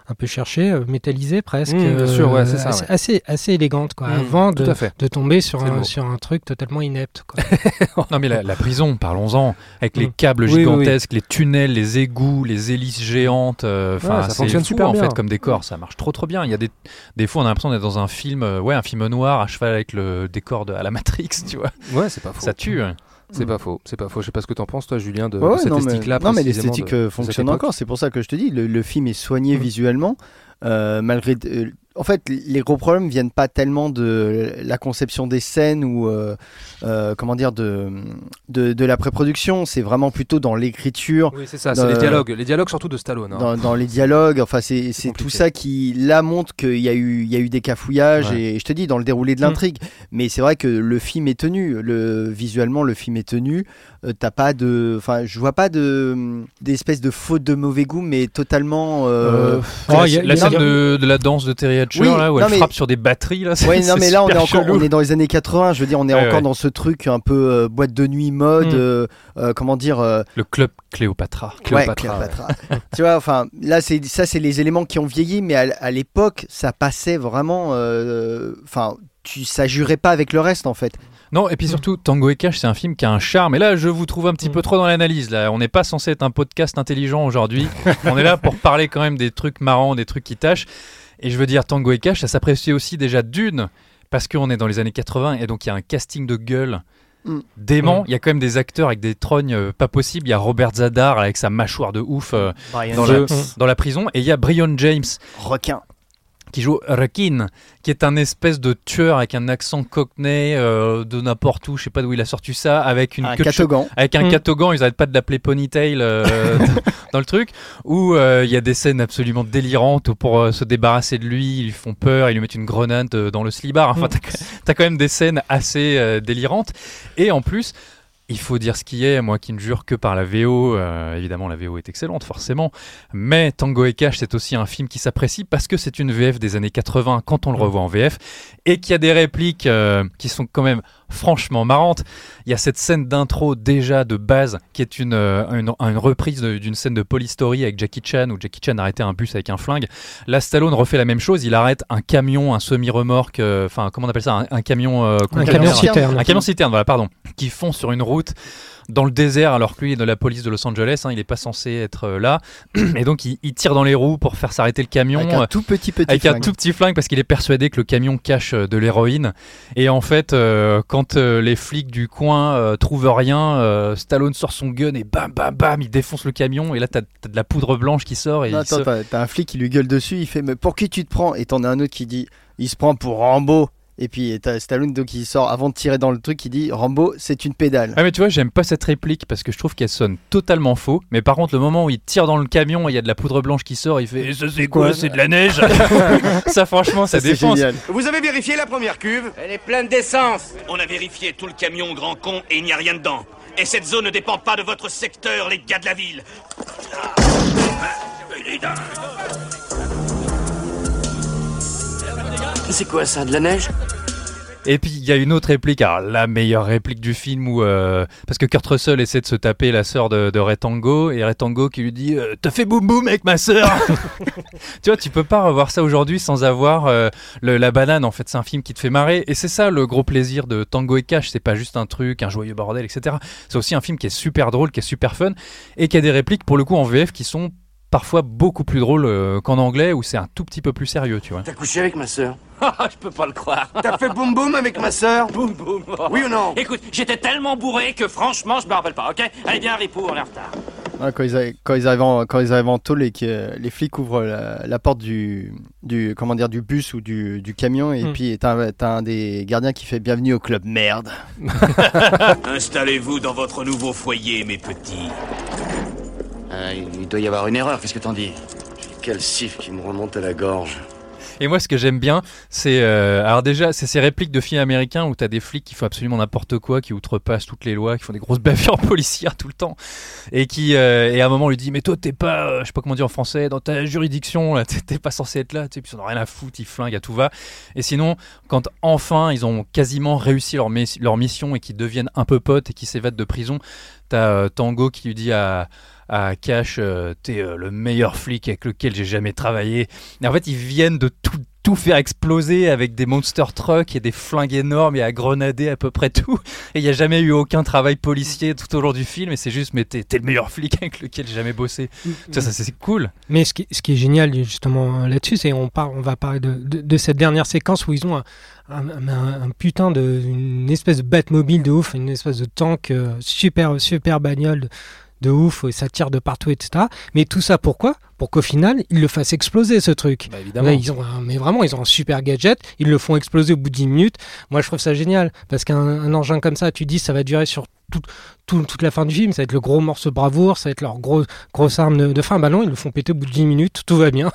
un peu cherchée, euh, métallisée presque, Mhm, bien sûr, ouais, c'est ça, assez, ouais. assez, assez élégante, quoi, Mhm, avant de, de tomber sur un, sur un truc totalement inepte. Quoi. Non mais la, la prison, parlons-en, avec les Mm. câbles Oui, oui, oui. gigantesques, les tunnels, les égouts, les hélices géantes, euh, enfin Ouais, ça c'est fonctionne fou, super en bien. fait comme décor, ça marche trop trop bien. Il y a des, des fois on a l'impression d'être dans un film, euh, ouais un film noir à cheval avec le décor de à la Matrix, tu vois, Ouais, c'est pas faux. ça tue. hein. C'est pas faux, c'est pas faux. Je sais pas ce que t'en penses toi, Julien, de, Ouais, de cette non, mais, esthétique-là. non, mais l'esthétique de- euh, de fonctionne encore. C'est pour ça que je te dis, le, le film est soigné visuellement, euh, malgré. euh, en fait, les gros problèmes viennent pas tellement de la conception des scènes ou euh, euh, comment dire de de, de la pré-production. C'est vraiment plutôt dans l'écriture, Oui, c'est ça, c'est les dialogues, les dialogues surtout de Stallone. hein. dans, dans les dialogues. Enfin, c'est c'est tout ça qui là montre qu'il y a eu il y a eu des cafouillages Ouais. et je te dis dans le déroulé de Mm. l'intrigue. Mais c'est vrai que le film est tenu. Le visuellement, le film est tenu. Euh, T'as pas de, enfin, je vois pas de d'espèce de faute de mauvais goût, mais totalement. euh, C'est Oh, la, il y a- la scène de, de la danse de Terry Hatcher Oui, là où non, elle mais- frappe sur des batteries là. Ouais, non, mais là on est encore, chelou. on est dans les années 80. Je veux dire, on est Ouais, encore ouais. dans ce truc un peu euh, boîte de nuit mode. Mm. euh, euh, comment dire euh, Le club Cléopatra. Cléopatra, ouais, Cléopatra. tu vois, enfin, là c'est ça, c'est les éléments qui ont vieilli, mais à, à l'époque, ça passait vraiment. euh, Enfin, tu, ça jurait pas avec le reste en fait. Non, et puis surtout, Tango et Cash, c'est un film qui a un charme. Et là, je vous trouve un petit Mm. peu trop dans l'analyse. Là, on n'est pas censé être un podcast intelligent aujourd'hui. on est là pour parler quand même des trucs marrants, des trucs qui tâchent. Et je veux dire, Tango et Cash, ça s'apprécie aussi déjà d'une parce qu'on est dans les années 80 et donc il y a un casting de gueule Mm. dément. Il y a quand même des acteurs avec des trognes euh, pas possibles. Il y a Robert Zadar avec sa mâchoire de ouf euh, Brian dans, dans la prison. Et il y a Brian James requin. Qui joue Rekin, qui est un espèce de tueur avec un accent cockney euh, de n'importe où. Je sais pas d'où il a sorti ça. Avec une Un queue catogan. avec un Mm. catogan, ils n'arrêtent pas de l'appeler Ponytail euh, dans le truc, où euh, il y a des scènes absolument délirantes où pour euh, se débarrasser de lui, ils lui font peur, ils lui mettent une grenade euh, dans le slibard. Enfin, Mm. t'as, t'as quand même des scènes assez euh, délirantes. Et en plus, il faut dire ce qui est, moi qui ne jure que par la VO, euh, évidemment la VO est excellente forcément, mais Tango et Cash c'est aussi un film qui s'apprécie parce que c'est une VF des années 80 quand on le revoit en VF et qu'il y a des répliques euh, qui sont quand même franchement marrantes. Il y a cette scène d'intro déjà de base qui est une, euh, une, une reprise d'une scène de Police Story avec Jackie Chan où Jackie Chan arrêtait un bus avec un flingue. Là Stallone refait la même chose, il arrête un camion, un semi-remorque, euh, enfin comment on appelle ça, un, un camion euh, Un camion citerne. citerne. Un camion citerne, voilà, pardon, qui fond sur une route dans le désert alors que lui est de la police de Los Angeles, hein, il n'est pas censé être euh, là, et donc il, il tire dans les roues pour faire s'arrêter le camion. Avec euh, un tout petit petit avec un flingue. tout petit flingue parce qu'il est persuadé que le camion cache euh, de l'héroïne. Et en fait, euh, quand euh, les flics du coin euh, trouvent rien, euh, Stallone sort son gun et bam bam bam, il défonce le camion. Et là, t'as as de la poudre blanche qui sort. Et Non, attends, se- t'as un flic qui lui gueule dessus, il fait mais pour qui tu te prends? Et t'en as un autre qui dit il se prend pour Rambo. Et puis t'as Stallone donc il sort avant de tirer dans le truc, il dit Rambo c'est une pédale. Ah mais tu vois, j'aime pas cette réplique parce que je trouve qu'elle sonne totalement faux. Mais par contre, le moment où il tire dans le camion et il y a de la poudre blanche qui sort, il fait Et ça c'est quoi. C'est de la neige Ça franchement, ça, défonce. génial. Vous avez vérifié la première cuve Elle est pleine d'essence. On a vérifié tout le camion, grand con, et il n'y a rien dedans. Et cette zone ne dépend pas de votre secteur, les gars de la ville. C'est quoi ça, de la neige? Et puis il y a une autre réplique, alors la meilleure réplique du film où euh, parce que Kurt Russell essaie de se taper la sœur de, de Retango et Retango qui lui dit euh, t'as fait boum boum avec ma sœur. tu vois, tu peux pas revoir ça aujourd'hui sans avoir euh, le- la banane. En fait, c'est un film qui te fait marrer et c'est ça le gros plaisir de Tango et Cash. C'est pas juste un truc, un joyeux bordel, etc. C'est aussi un film qui est super drôle, qui est super fun et qui a des répliques pour le coup en VF qui sont parfois beaucoup plus drôles euh, qu'en anglais où c'est un tout petit peu plus sérieux, tu vois. T'as couché avec ma sœur Ah, je peux pas le croire. T'as fait boum boum avec ma sœur? Boum boum. Oui ou non? Écoute, j'étais tellement bourré que franchement, je me rappelle pas, ok? Allez bien, Ripou, on est en retard. Quand, ils arrivent, quand, ils arrivent en, quand ils arrivent en tôle et que les flics ouvrent la, la porte du, du, comment dire, du bus ou du, du camion, et Hmm. puis t'as un des gardiens qui fait Bienvenue au club merde. Installez-vous dans votre nouveau foyer, mes petits. Euh, Il doit y avoir une erreur, qu'est-ce que t'en dis Quel sif qui me remonte à la gorge. Et moi, ce que j'aime bien, c'est euh, alors déjà, c'est ces répliques de films américains où t'as des flics qui font absolument n'importe quoi, qui outrepassent toutes les lois, qui font des grosses bavures policières tout le temps, et qui euh, et à un moment lui dit mais toi t'es pas, euh, je sais pas comment dire en français, dans ta juridiction, t'es pas censé être là, tu sais, puis ils en ont rien à foutre, ils flinguent à tout va. Et sinon, quand enfin ils ont quasiment réussi leur, mission et qu'ils deviennent un peu potes et qu'ils s'évadent de prison, t'as Tango qui lui dit à à Cash, euh, t'es euh, le meilleur flic avec lequel j'ai jamais travaillé. Et en fait, ils viennent de tout, tout faire exploser avec des monster trucks et des flingues énormes et à grenader à peu près tout. Et il n'y a jamais eu aucun travail policier tout au long du film. Et c'est juste, mais t'es le meilleur flic avec lequel j'ai jamais bossé. Ça, c'est cool. Mais ce qui, ce qui est génial justement là-dessus, c'est on parle, on va parler de, de, cette dernière séquence où ils ont un, un, un- un putain de une espèce de Batmobile de ouf, une espèce de tank euh, super super bagnole de, ouf, ça tire de partout, etc. Mais tout ça pourquoi? Pour qu'au final, ils le fassent exploser ce truc. Bah, évidemment. Là, ils ont un- mais vraiment, ils ont un super gadget. Ils le font exploser au bout de 10 minutes. Moi, je trouve ça génial parce qu'un un engin comme ça, tu dis, ça va durer sur tout- tout- toute la fin du film. Ça va être le gros morceau de bravoure, ça va être leur gros, grosse arme de, de fin. Bah non, ils le font péter au bout de 10 minutes. Tout va bien.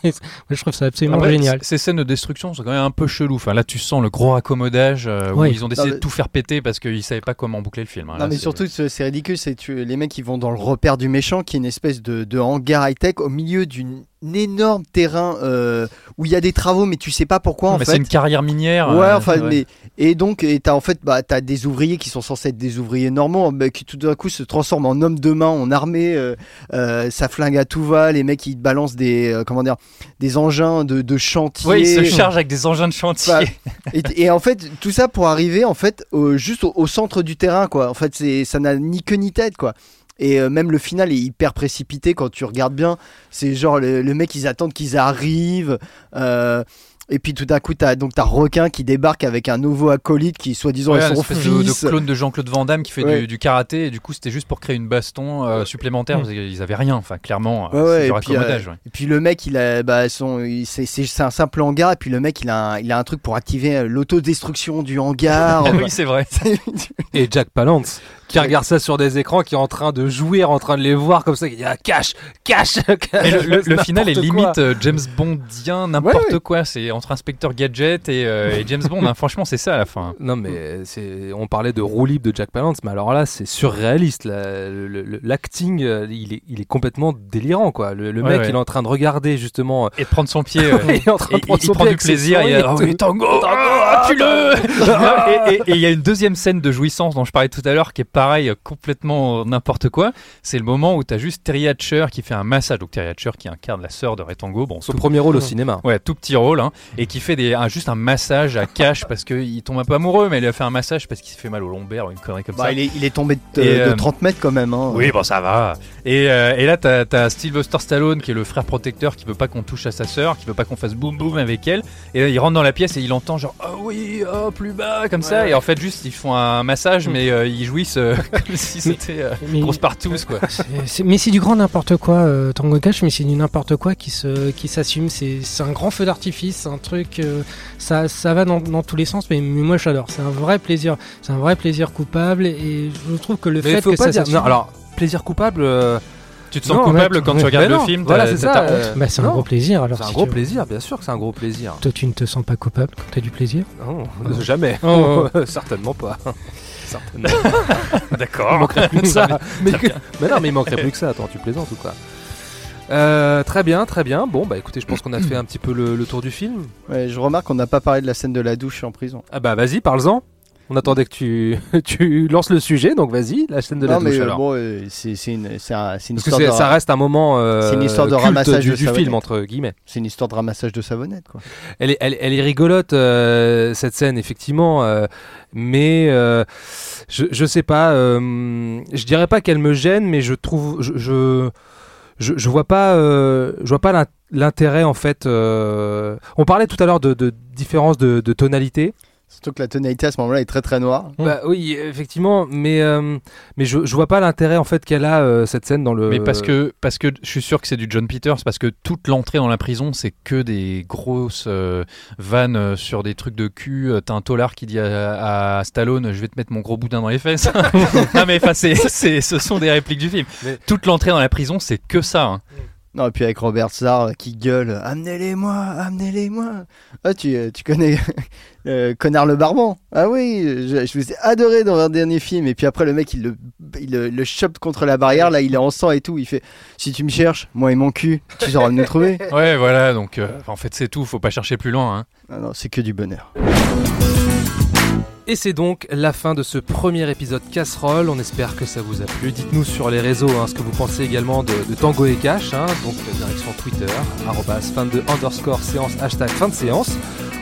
Je trouve ça absolument Après, génial. Ces scènes de destruction sont quand même un peu chelou. Enfin, là, tu sens le gros raccommodage euh, où ils ont décidé Non, mais- de tout faire péter parce qu'ils savaient pas comment boucler le film. hein. Non Là, mais surtout c'est ridicule, c'est tu les mecs ils vont dans le repère du méchant qui est une espèce de, de hangar high tech au milieu d'une énorme terrain euh, où il y a des travaux mais tu sais pas pourquoi en mais fait. c'est une carrière minière. Ouais, euh, enfin, ouais. mais et donc et t'as en fait bah t'as des ouvriers qui sont censés être des ouvriers normaux, mais qui tout d'un coup se transforment en hommes de main, en armée, euh, ça flingue à tout va, les mecs ils te balancent des comment dire des engins de, de chantier. Ils se chargent avec des engins de chantier. Bah, et, et en fait tout ça pour arriver en fait au- juste au, au centre du terrain quoi. En fait c'est ça n'a ni queue ni tête quoi. Et euh, même le final est hyper précipité quand tu regardes bien. C'est genre le, le mec ils attendent qu'ils arrivent. euh, Et puis tout d'un coup, t'as donc t'as requin qui débarque avec un nouveau acolyte qui soi-disant Ouais, est son espèce de, de fils. clone de Jean-Claude Van Damme qui fait Ouais. du, du karaté et du coup c'était juste pour créer une baston euh, supplémentaire parce qu'ils avaient rien enfin clairement Ouais, et, puis, euh, raccommodage ouais. et puis le mec, il a, bah, son, c'est, un simple hangar, et puis le mec, il a un, il a un truc pour activer l'autodestruction du hangar. Ah oui c'est vrai Et Jack Palance qui regarde ça sur des écrans, qui est en train de jouir, en train de les voir comme ça, qui dit ah, cash, cash, cash. Le, le- le final est quoi. limite euh, James Bondien n'importe Ouais, ouais. quoi c'est entre inspecteur gadget et, euh, et James Bond hein. franchement c'est ça à la fin Non mais c'est, on parlait de roue libre de Jack Palance, mais alors là c'est surréaliste. Le- le- L'acting, euh, il est, il est complètement délirant quoi. Le, le Ouais, mec, il est en train de regarder justement. et de prendre son pied il est en train et de prendre il, il son prend pied du avec ses plaisir et, et ah tout. oui, tango, ah, tue-le et et- et il y a une deuxième scène de jouissance dont je parlais tout à l'heure qui est pareil complètement n'importe quoi c'est le moment où t'as juste Terry Hatcher qui fait un massage donc Terry Hatcher qui incarne la sœur de Retango bon Son premier rôle au cinéma. Ouais, tout petit rôle, hein, et qui fait des, un- juste un massage à cash parce qu'il tombe un peu amoureux, mais il a fait un massage parce qu'il s'est fait mal au lombaire ou une connerie comme Bah, ça. il, est, il est tombé de, Et, de euh, 30 mètres quand même. Hein. Oui, bon, ça va. Et, euh, et là, t'as as Sylvester Stallone, qui est le frère protecteur, qui veut pas qu'on touche à sa sœur, qui veut pas qu'on fasse boum boum avec elle. Et là, il rentre dans la pièce et il entend genre, ah oui, oh, plus bas, comme ça. Et en fait, juste, ils font un massage, mais euh, ils jouissent euh, comme si c'était euh, Mais- grosse partouze, quoi. Mais c'est du grand n'importe quoi, euh, Tango Cash, mais c'est du n'importe quoi qui se, qui s'assume. C'est, c'est un grand feu d'artifice, c'est un truc, euh, ça, ça va dans, dans tous les sens, mais, mais moi j'adore. C'est un vrai plaisir, c'est un vrai plaisir coupable, et je trouve que le Mais fait faut que pas ça dire. Non, alors plaisir coupable. Tu te sens Non, coupable ouais, quand ouais. tu regardes le film voilà, t'as- c'est ça, euh, Bah, c'est un non. gros plaisir. Alors C'est un si gros tu- plaisir, bien sûr que c'est un gros plaisir. Toi, tu ne te sens pas coupable quand t'as du plaisir? Non, jamais. Oh, Certainement pas. Certainement. Il D'accord. manquerait plus que ça. mais, que- mais non, mais il manquerait plus que ça. Attends, tu plaisantes ou quoi? Euh, très bien, très bien. Bon, bah écoutez, je pense qu'on a fait un petit peu le, le tour du film. Ouais, je remarque qu'on n'a pas parlé de la scène de la douche en prison. Ah bah vas-y, parle-en. On attendait que tu, tu lances le sujet, donc vas-y, la scène de la non, douche mais euh, bon, euh, c'est c'est une, c'est un- une Parce que de, ça reste un moment euh, C'est une histoire de culte ramassage du, de du film, entre guillemets. c'est une histoire de ramassage de savonnette, quoi. Elle est, elle, elle est rigolote, euh, cette scène, effectivement, euh, mais euh, je, je sais pas, je dirais pas qu'elle me gêne, mais je trouve, je, je, je, je vois pas, je vois pas l'in- l'intérêt, en fait. On parlait tout à l'heure de, de différence de, de tonalité. Surtout que la tonalité à ce moment-là est très très noire. Bah oui, effectivement, mais, euh, mais je, je vois pas l'intérêt, en fait, qu'elle a, euh, cette scène dans le. Mais parce que, parce que je suis sûr que c'est du John Peters, parce que toute l'entrée dans la prison, c'est que des grosses euh, vannes sur des trucs de cul. T'as un tolard qui dit à, à Stallone Je vais te mettre mon gros boudin dans les fesses. non, mais enfin, c'est, c'est- ce sont des répliques du film. Mais- Toute l'entrée dans la prison, c'est que ça. hein. Non, et puis avec Robert Zarr qui gueule Amenez-les-moi, amenez-les-moi. Ah, tu, euh, tu connais euh, Connard le Barbon Ah oui, je, je vous ai adoré dans leur dernier film. Et puis après, le mec, il le, il le, le chope contre la barrière. Là, il est en sang et tout. Il fait Si tu me cherches, moi et mon cul, tu sauras me trouver. Ouais, voilà, donc euh, en fait, c'est tout. Faut pas chercher plus loin. hein. Ah non, c'est que du bonheur. Et c'est donc la fin de ce premier épisode casserole. On espère que ça vous a plu. Dites-nous sur les réseaux hein, ce que vous pensez également de, Tango et Cash. hein. donc la direction Twitter, arrobas fin de underscore séance, hashtag fin de séance.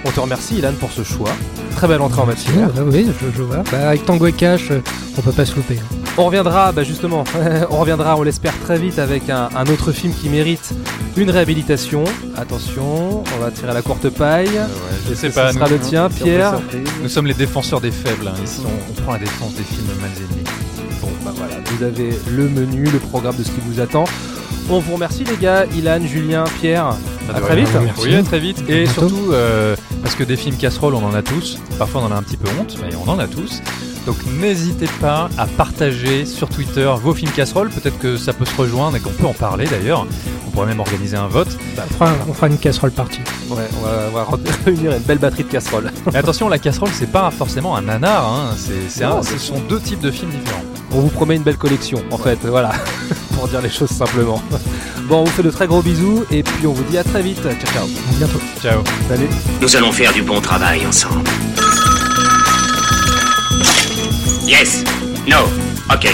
On te remercie Ilan pour ce choix. Très belle entrée en matière. Ah, oui, je, je vois. Bah, avec Tango et Cash, euh, on peut pas se louper. hein. On reviendra, bah justement, on reviendra, on l'espère très vite avec un, un autre film qui mérite une réhabilitation. Attention, on va tirer la courte paille. je Est-ce sais que pas, Ce sera nous- le tien, Pierre. Nous sommes les défenseurs des faibles. hein. Ici, on, on prend la défense des films mal aimés. Bon, bah voilà, vous avez le menu, le programme de ce qui vous attend. On vous remercie les gars, Ilan, Julien, Pierre. À très vite. Oui, à très vite. Et surtout, euh, parce que des films casseroles, on en a tous. Parfois, on en a un petit peu honte, mais on en a tous. Donc, n'hésitez pas à partager sur Twitter vos films casseroles. Peut-être que ça peut se rejoindre et qu'on peut en parler d'ailleurs. On pourrait même organiser un vote. On fera, on fera une casserole partie. Ouais, on va, réunir une belle batterie de casseroles. Mais attention, la casserole, c'est pas forcément un nanar. Hein. C'est, c'est un- ce sont deux types de films différents. On vous promet une belle collection, en fait, voilà, pour dire les choses simplement. Bon, on vous fait de très gros bisous et puis on vous dit à très vite. Ciao, ciao. À bientôt. Ciao. Salut. Nous allons faire du bon travail ensemble. Yes. No. Ok.